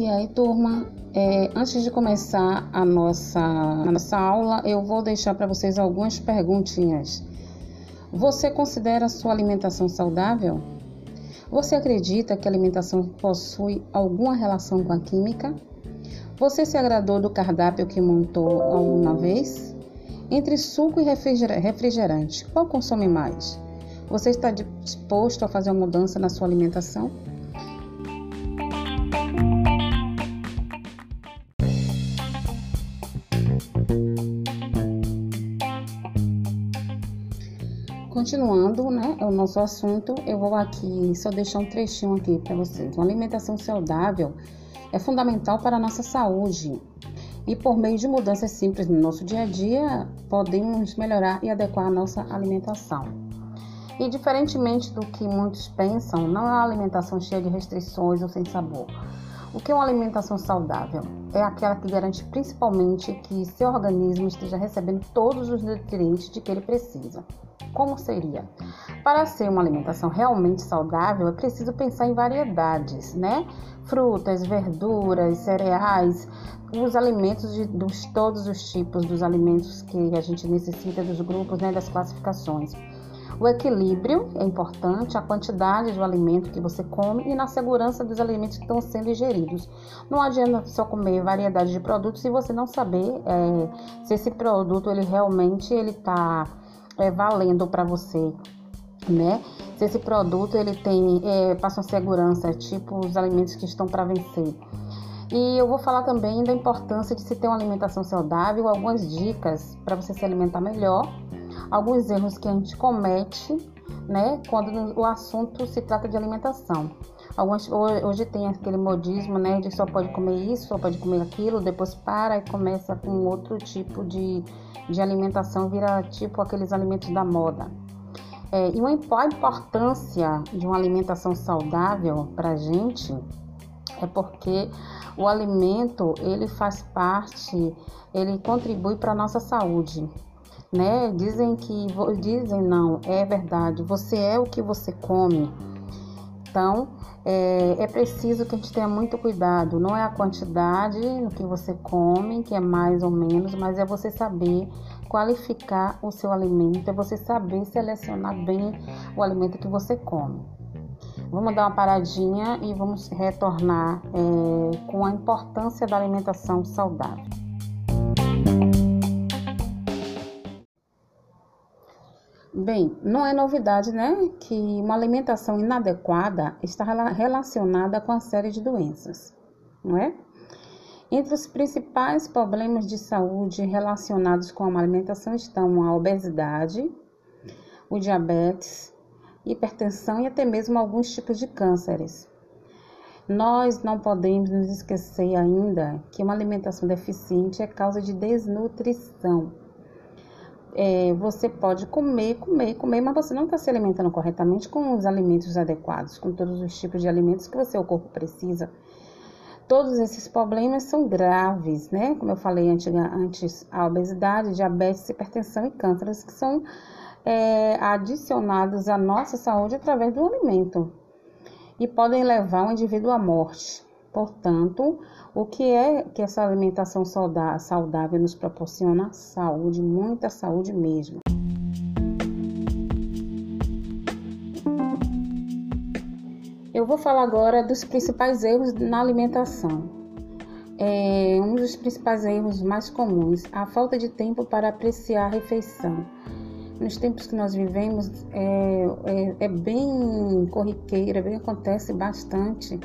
E aí, turma, é, antes de começar a nossa, a nossa aula, eu vou deixar para vocês algumas perguntinhas. Você considera sua alimentação saudável? Você acredita que a alimentação possui alguma relação com a química? Você se agradou do cardápio que montou alguma vez? Entre suco e refrigerante, qual consome mais? Você está disposto a fazer uma mudança na sua alimentação? Continuando, né, o nosso assunto, eu vou aqui só deixar um trechinho aqui para vocês. Uma alimentação saudável é fundamental para a nossa saúde e por meio de mudanças simples no nosso dia a dia, podemos melhorar e adequar a nossa alimentação. E diferentemente do que muitos pensam, não é uma alimentação cheia de restrições ou sem sabor. O que é uma alimentação saudável? É aquela que garante principalmente que seu organismo esteja recebendo todos os nutrientes de que ele precisa. Como seria? Para ser uma alimentação realmente saudável, é preciso pensar em variedades, né? Frutas, verduras, cereais, os alimentos de dos, todos os tipos dos alimentos que a gente necessita dos grupos, né, das classificações. O equilíbrio é importante, a quantidade do alimento que você come e na segurança dos alimentos que estão sendo ingeridos. Não adianta só comer variedade de produtos se você não saber é, se esse produto ele realmente ele está é, valendo para você, né? Se esse produto ele tem é, passa segurança, tipo os alimentos que estão para vencer. E eu vou falar também da importância de se ter uma alimentação saudável, algumas dicas para você se alimentar melhor, alguns erros que a gente comete, né, quando o assunto se trata de alimentação. Algumas, hoje tem aquele modismo, né, de só pode comer isso, só pode comer aquilo, depois para e começa com outro tipo de, de alimentação, vira tipo aqueles alimentos da moda. É, e uma, a importância de uma alimentação saudável para a gente é porque o alimento ele faz parte, ele contribui para a nossa saúde. Né? Dizem que dizem não, é verdade. Você é o que você come. Então, é, é, preciso que a gente tenha muito cuidado. Não é a quantidade que você come, que é mais ou menos, mas é você saber qualificar o seu alimento, é você saber selecionar bem o alimento que você come. Vamos dar uma paradinha e vamos retornar é, com a importância da alimentação saudável. Bem, não é novidade, né, que uma alimentação inadequada está relacionada com a série de doenças, não é? Entre os principais problemas de saúde relacionados com a alimentação estão a obesidade, o diabetes, hipertensão e até mesmo alguns tipos de cânceres. Nós não podemos nos esquecer ainda que uma alimentação deficiente é causa de desnutrição. É, você pode comer, comer, comer, mas você não está se alimentando corretamente com os alimentos adequados, com todos os tipos de alimentos que o seu corpo precisa. Todos esses problemas são graves, né? Como eu falei antes, a obesidade, diabetes, hipertensão e cânceres, que são é, adicionados à nossa saúde através do alimento e podem levar o indivíduo à morte. Portanto, o que é que essa alimentação saudável nos proporciona? Saúde, muita saúde mesmo. Eu vou falar agora dos principais erros na alimentação. É, um dos principais erros mais comuns, a falta de tempo para apreciar a refeição nos tempos que nós vivemos é, é, é bem corriqueira, bem acontece bastante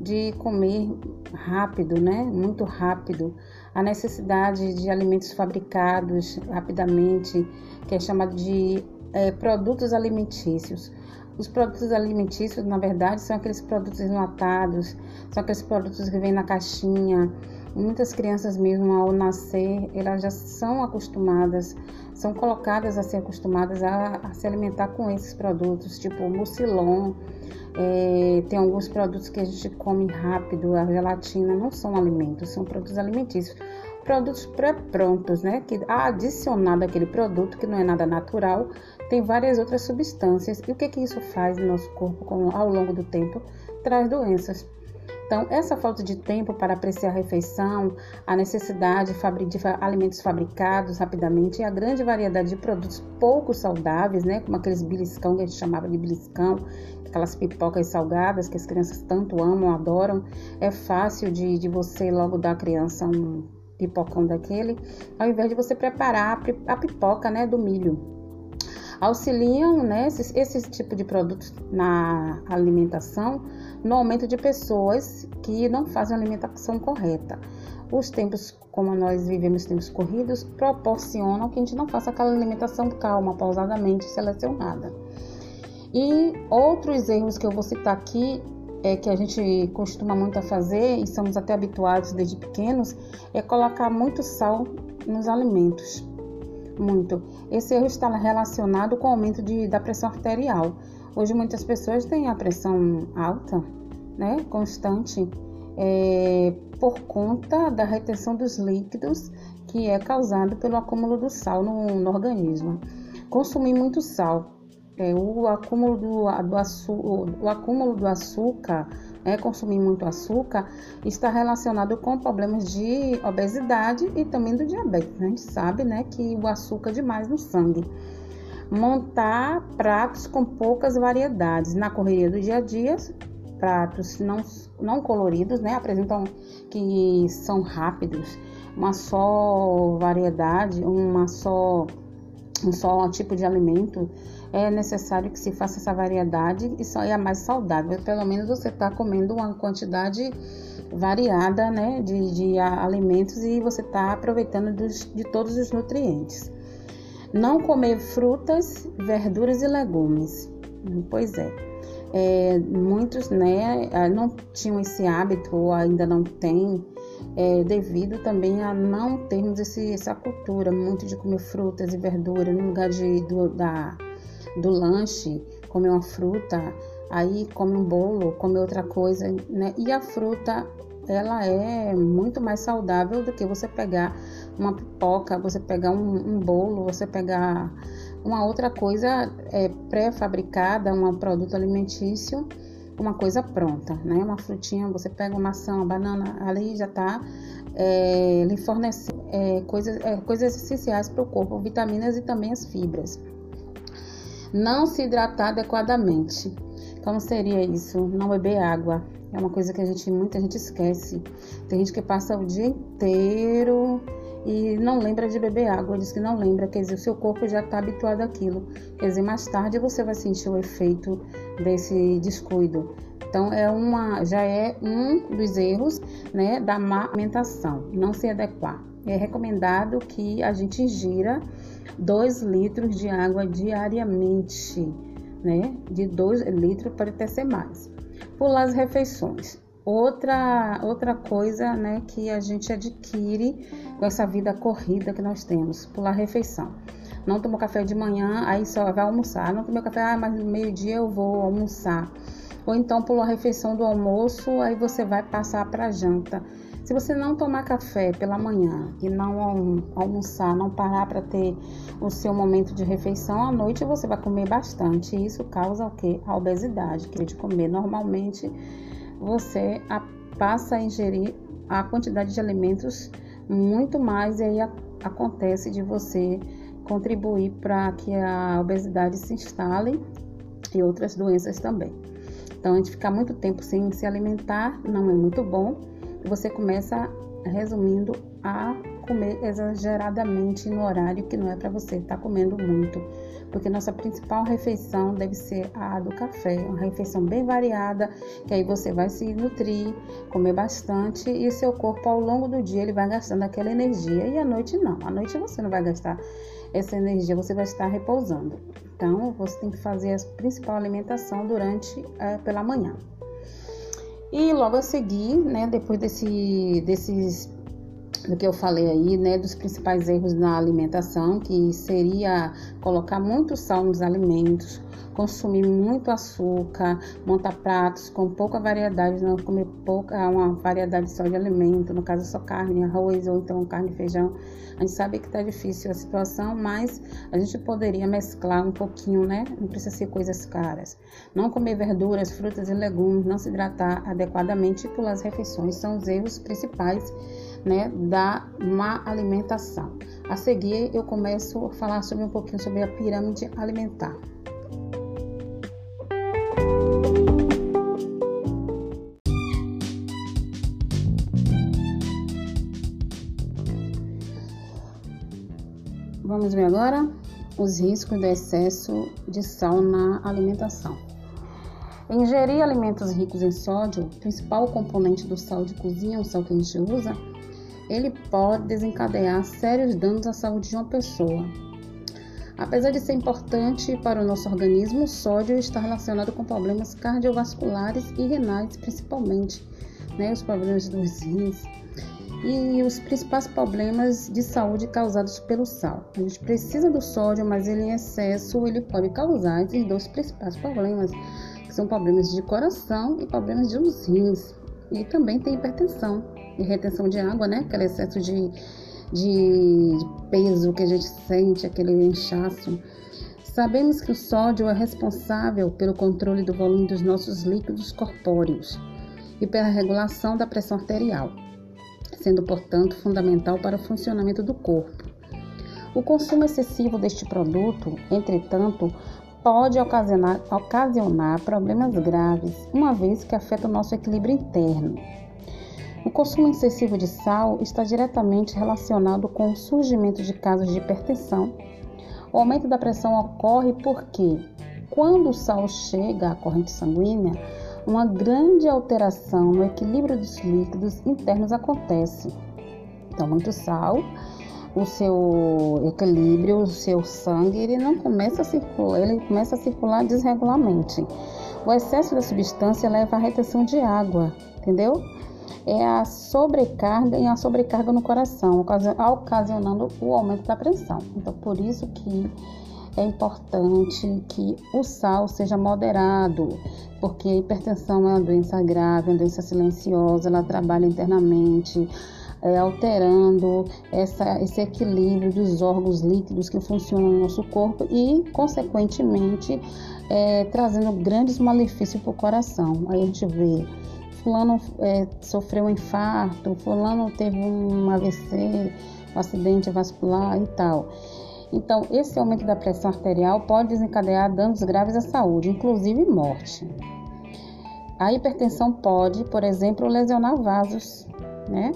de comer rápido, né? Muito rápido. A necessidade de alimentos fabricados rapidamente, que é chamado de é, produtos alimentícios. Os produtos alimentícios, na verdade, são aqueles produtos enlatados, são aqueles produtos que vêm na caixinha. Muitas crianças mesmo ao nascer, elas já são acostumadas são colocadas a ser acostumadas a, a se alimentar com esses produtos, tipo mucilon. É, tem alguns produtos que a gente come rápido, a gelatina não são alimentos, são produtos alimentícios. Produtos pré-prontos, né? Que adicionado aquele produto, que não é nada natural, tem várias outras substâncias. E o que, que isso faz no nosso corpo com, ao longo do tempo? Traz doenças. Então, essa falta de tempo para apreciar a refeição, a necessidade de alimentos fabricados rapidamente e a grande variedade de produtos pouco saudáveis, né, como aqueles beliscão que a gente chamava de beliscão, aquelas pipocas salgadas que as crianças tanto amam, adoram, é fácil de, de você logo dar à criança um pipocão daquele, ao invés de você preparar a pipoca né, do milho auxiliam né, esse, esse tipo de produtos na alimentação no aumento de pessoas que não fazem alimentação correta. Os tempos, como nós vivemos tempos corridos, proporcionam que a gente não faça aquela alimentação calma, pausadamente selecionada. E outros erros que eu vou citar aqui é, que a gente costuma muito a fazer e somos até habituados desde pequenos é colocar muito sal nos alimentos muito. Esse erro está relacionado com o aumento de, da pressão arterial. Hoje muitas pessoas têm a pressão alta, né, constante, é, por conta da retenção dos líquidos que é causado pelo acúmulo do sal no, no organismo. Consumir muito sal, é, o, acúmulo do, do o acúmulo do açúcar é, consumir muito açúcar está relacionado com problemas de obesidade e também do diabetes. A gente sabe né, que o açúcar é demais no sangue. Montar pratos com poucas variedades. Na correria do dia a dia, pratos não, não coloridos, né, apresentam que são rápidos, uma só variedade, uma só um só tipo de alimento é necessário que se faça essa variedade e é mais saudável. Pelo menos você está comendo uma quantidade variada né, de, de alimentos e você está aproveitando dos, de todos os nutrientes. Não comer frutas, verduras e legumes. Pois é. é muitos né, não tinham esse hábito ou ainda não têm é, devido também a não termos esse, essa cultura muito de comer frutas e verduras no lugar de, do, da, do lanche, comer uma fruta, aí come um bolo, come outra coisa, né? E a fruta, ela é muito mais saudável do que você pegar uma pipoca, você pegar um, um bolo, você pegar uma outra coisa é, pré-fabricada, um produto alimentício, uma coisa pronta, né? Uma frutinha, você pega uma maçã, uma banana, ali já tá é, lhe fornecendo é, coisas, é, coisas essenciais para o corpo, vitaminas e também as fibras. Não se hidratar adequadamente. Como seria isso? Não beber água. É uma coisa que a gente, muita gente esquece. Tem gente que passa o dia inteiro e não lembra de beber água, diz que não lembra, quer dizer, o seu corpo já está habituado àquilo. Quer dizer, mais tarde você vai sentir o efeito desse descuido. Então é uma, já é um dos erros, né, da má alimentação, não se adequar. É recomendado que a gente ingira 2 litros de água diariamente, né? De 2 litros pode até ser mais. Pular as refeições. Outra, outra coisa né, que a gente adquire com essa vida corrida que nós temos, pular a refeição. Não tomou café de manhã, aí só vai almoçar. Não tomou café, ah, mas no meio-dia eu vou almoçar. Ou então pulou a refeição do almoço, aí você vai passar para a janta. Se você não tomar café pela manhã e não almoçar, não parar para ter o seu momento de refeição, à noite você vai comer bastante. E isso causa o que? A obesidade, que de comer normalmente você passa a ingerir a quantidade de alimentos muito mais e aí acontece de você contribuir para que a obesidade se instale e outras doenças também. Então, a gente ficar muito tempo sem se alimentar não é muito bom você começa, resumindo, a comer exageradamente no horário que não é para você estar tá comendo muito, porque nossa principal refeição deve ser a do café, uma refeição bem variada, que aí você vai se nutrir, comer bastante e seu corpo ao longo do dia ele vai gastando aquela energia e à noite não, à noite você não vai gastar essa energia, você vai estar repousando. Então você tem que fazer a principal alimentação durante é, pela manhã. E logo a seguir, né, depois desse, desses do que eu falei aí, né, dos principais erros na alimentação, que seria colocar muito sal nos alimentos, consumir muito açúcar, montar pratos com pouca variedade, não comer pouca, uma variedade só de alimento, no caso só carne, arroz ou então carne e feijão. A gente sabe que está difícil a situação, mas a gente poderia mesclar um pouquinho, né? Não precisa ser coisas caras. Não comer verduras, frutas e legumes, não se hidratar adequadamente e pular as refeições são os erros principais né, da má alimentação. A seguir, eu começo a falar sobre um pouquinho sobre a pirâmide alimentar. Vamos ver agora os riscos do excesso de sal na alimentação. Ingerir alimentos ricos em sódio, principal componente do sal de cozinha, o sal que a gente usa, ele pode desencadear sérios danos à saúde de uma pessoa. Apesar de ser importante para o nosso organismo, o sódio está relacionado com problemas cardiovasculares e renais, principalmente, né, os problemas dos rins e os principais problemas de saúde causados pelo sal. A gente precisa do sódio, mas ele em excesso ele pode causar esses dois principais problemas, que são problemas de coração e problemas de rins. E também tem hipertensão e retenção de água, né? Aquele excesso de, de peso que a gente sente, aquele inchaço. Sabemos que o sódio é responsável pelo controle do volume dos nossos líquidos corpóreos e pela regulação da pressão arterial, sendo, portanto, fundamental para o funcionamento do corpo. O consumo excessivo deste produto, entretanto, pode ocasionar, ocasionar problemas graves, uma vez que afeta o nosso equilíbrio interno. O consumo excessivo de sal está diretamente relacionado com o surgimento de casos de hipertensão. O aumento da pressão ocorre porque, quando o sal chega à corrente sanguínea, uma grande alteração no equilíbrio dos líquidos internos acontece. Então, muito sal, o seu equilíbrio, o seu sangue, ele não começa a circular, ele começa a circular desregularmente. O excesso da substância leva à retenção de água, entendeu? É a sobrecarga e a sobrecarga no coração, ocasionando o aumento da pressão. Então, por isso que é importante que o sal seja moderado, porque a hipertensão é uma doença grave, uma doença silenciosa, ela trabalha internamente, é, alterando essa, esse equilíbrio dos órgãos líquidos que funcionam no nosso corpo e, consequentemente, é, trazendo grandes malefícios para o coração. Aí a gente vê fulano é, sofreu um infarto, fulano teve um AVC, um acidente vascular e tal. Então, esse aumento da pressão arterial pode desencadear danos graves à saúde, inclusive morte. A hipertensão pode, por exemplo, lesionar vasos, né?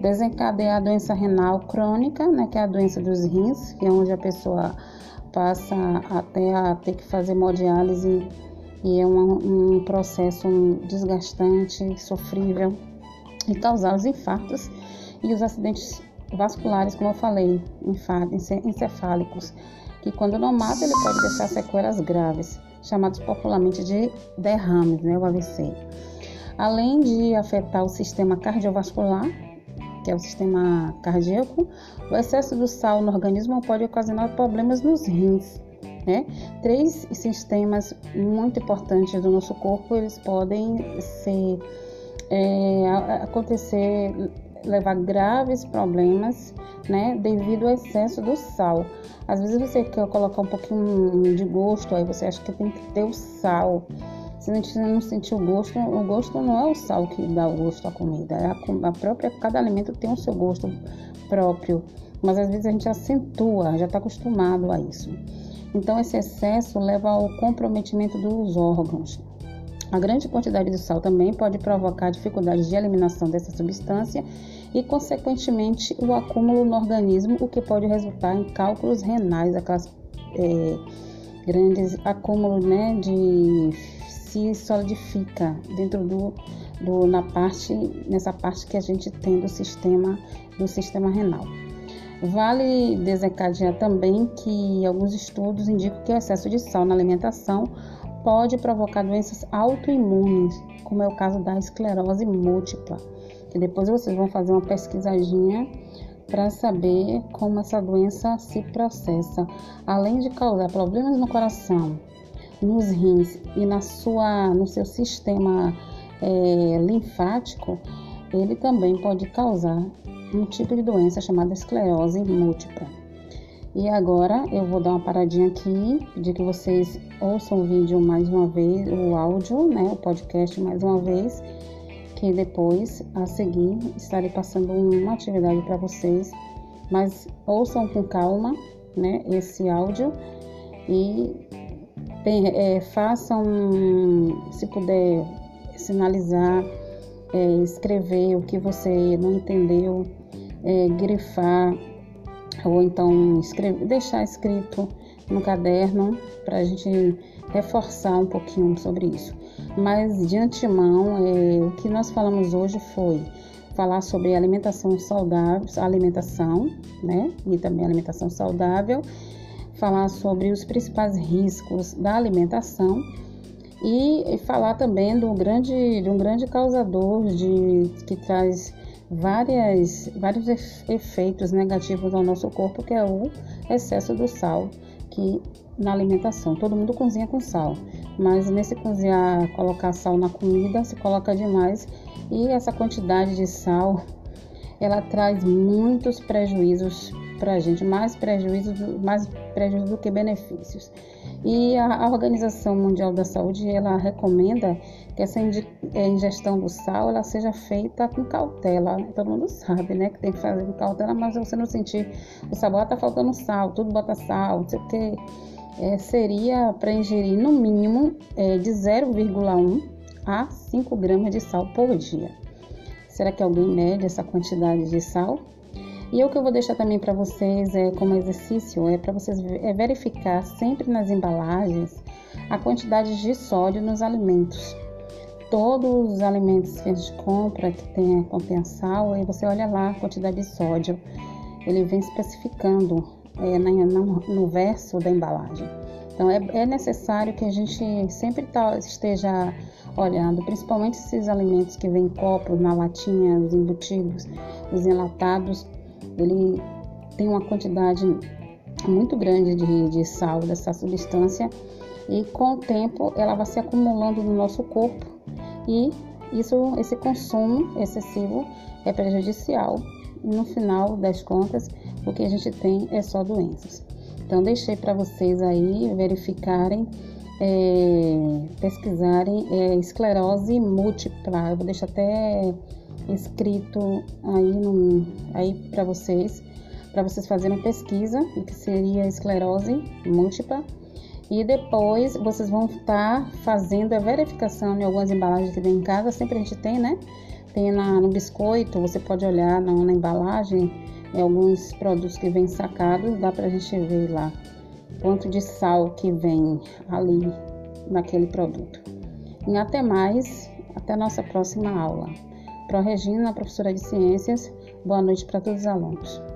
Desencadear a doença renal crônica, né, que é a doença dos rins, que é onde a pessoa passa até a ter que fazer hemodiálise e é um, um processo desgastante, sofrível e causar os infartos e os acidentes vasculares, como eu falei, infartos encefálicos, que quando não mata ele pode deixar sequelas graves, chamados popularmente de derrames, né, o AVC. Além de afetar o sistema cardiovascular, que é o sistema cardíaco, o excesso do sal no organismo pode ocasionar problemas nos rins, né? Três sistemas muito importantes do nosso corpo, eles podem ser, é, acontecer, levar graves problemas, né? Devido ao excesso do sal. Às vezes você quer colocar um pouquinho de gosto, aí você acha que tem que ter o sal. Se a gente não sentir o gosto, o gosto não é o sal que dá o gosto à comida, é a, a própria, cada alimento tem o seu gosto próprio, mas às vezes a gente acentua, já está acostumado a isso. Então, esse excesso leva ao comprometimento dos órgãos. A grande quantidade de sal também pode provocar dificuldades de eliminação dessa substância e, consequentemente, o acúmulo no organismo, o que pode resultar em cálculos renais, aquelas é, grandes acúmulos né, de se solidifica dentro do, do na parte nessa parte que a gente tem do sistema do sistema renal. Vale desencadear também que alguns estudos indicam que o excesso de sal na alimentação pode provocar doenças autoimunes, como é o caso da esclerose múltipla, que depois vocês vão fazer uma pesquisadinha para saber como essa doença se processa, além de causar problemas no coração, nos rins e na sua, no seu sistema é, linfático, ele também pode causar um tipo de doença chamada esclerose múltipla. E agora eu vou dar uma paradinha aqui, pedir que vocês ouçam o vídeo mais uma vez, o áudio, né, o podcast mais uma vez, que depois, a seguir, estarei passando uma atividade para vocês, mas ouçam com calma, né, esse áudio e tem, é, façam, se puder, sinalizar, é, escrever o que você não entendeu, é, grifar ou então escrever, deixar escrito no caderno para a gente reforçar um pouquinho sobre isso. Mas de antemão, é, o que nós falamos hoje foi falar sobre alimentação saudável, alimentação, né? E também alimentação saudável, falar sobre os principais riscos da alimentação e falar também do grande, de um grande causador de, que traz várias, vários efeitos negativos ao nosso corpo, que é o excesso do sal, que na alimentação. Todo mundo cozinha com sal, mas nesse cozinhar, colocar sal na comida, se coloca demais e essa quantidade de sal ela traz muitos prejuízos para a gente, mais prejuízos, mais prejuízos do que benefícios. E a, a Organização Mundial da Saúde ela recomenda que essa é, ingestão do sal ela seja feita com cautela. Todo mundo sabe, né, que tem que fazer com cautela, mas você não sentir o sabor, está faltando sal, tudo bota sal, não sei o que. É, seria para ingerir no mínimo é, de 0,1 a 5 gramas de sal por dia. Será que alguém mede essa quantidade de sal? E o que eu vou deixar também para vocês é como exercício é para vocês é verificar sempre nas embalagens a quantidade de sódio nos alimentos. Todos os alimentos que a gente compra que tem, contém sal, aí você olha lá a quantidade de sódio. Ele vem especificando é, no verso da embalagem. Então é, é necessário que a gente sempre tá, esteja olhando, principalmente esses alimentos que vêm em copos, na latinha, os embutidos, os enlatados, ele tem uma quantidade muito grande de, de sal dessa substância e com o tempo ela vai se acumulando no nosso corpo e isso, esse consumo excessivo é prejudicial. No final das contas, o que a gente tem é só doenças. Então deixei para vocês aí verificarem é, pesquisarem é, esclerose múltipla. Eu vou deixar até escrito aí, aí para vocês, para vocês fazerem pesquisa o que seria esclerose múltipla. E depois vocês vão estar fazendo a verificação em algumas embalagens que tem em casa, sempre a gente tem, né? Tem na, no biscoito, você pode olhar na, na embalagem, em alguns produtos que vêm sacados, dá pra gente ver lá quanto de sal que vem ali naquele produto. E até mais, até a nossa próxima aula. Pro Regina, professora de Ciências, boa noite para todos os alunos.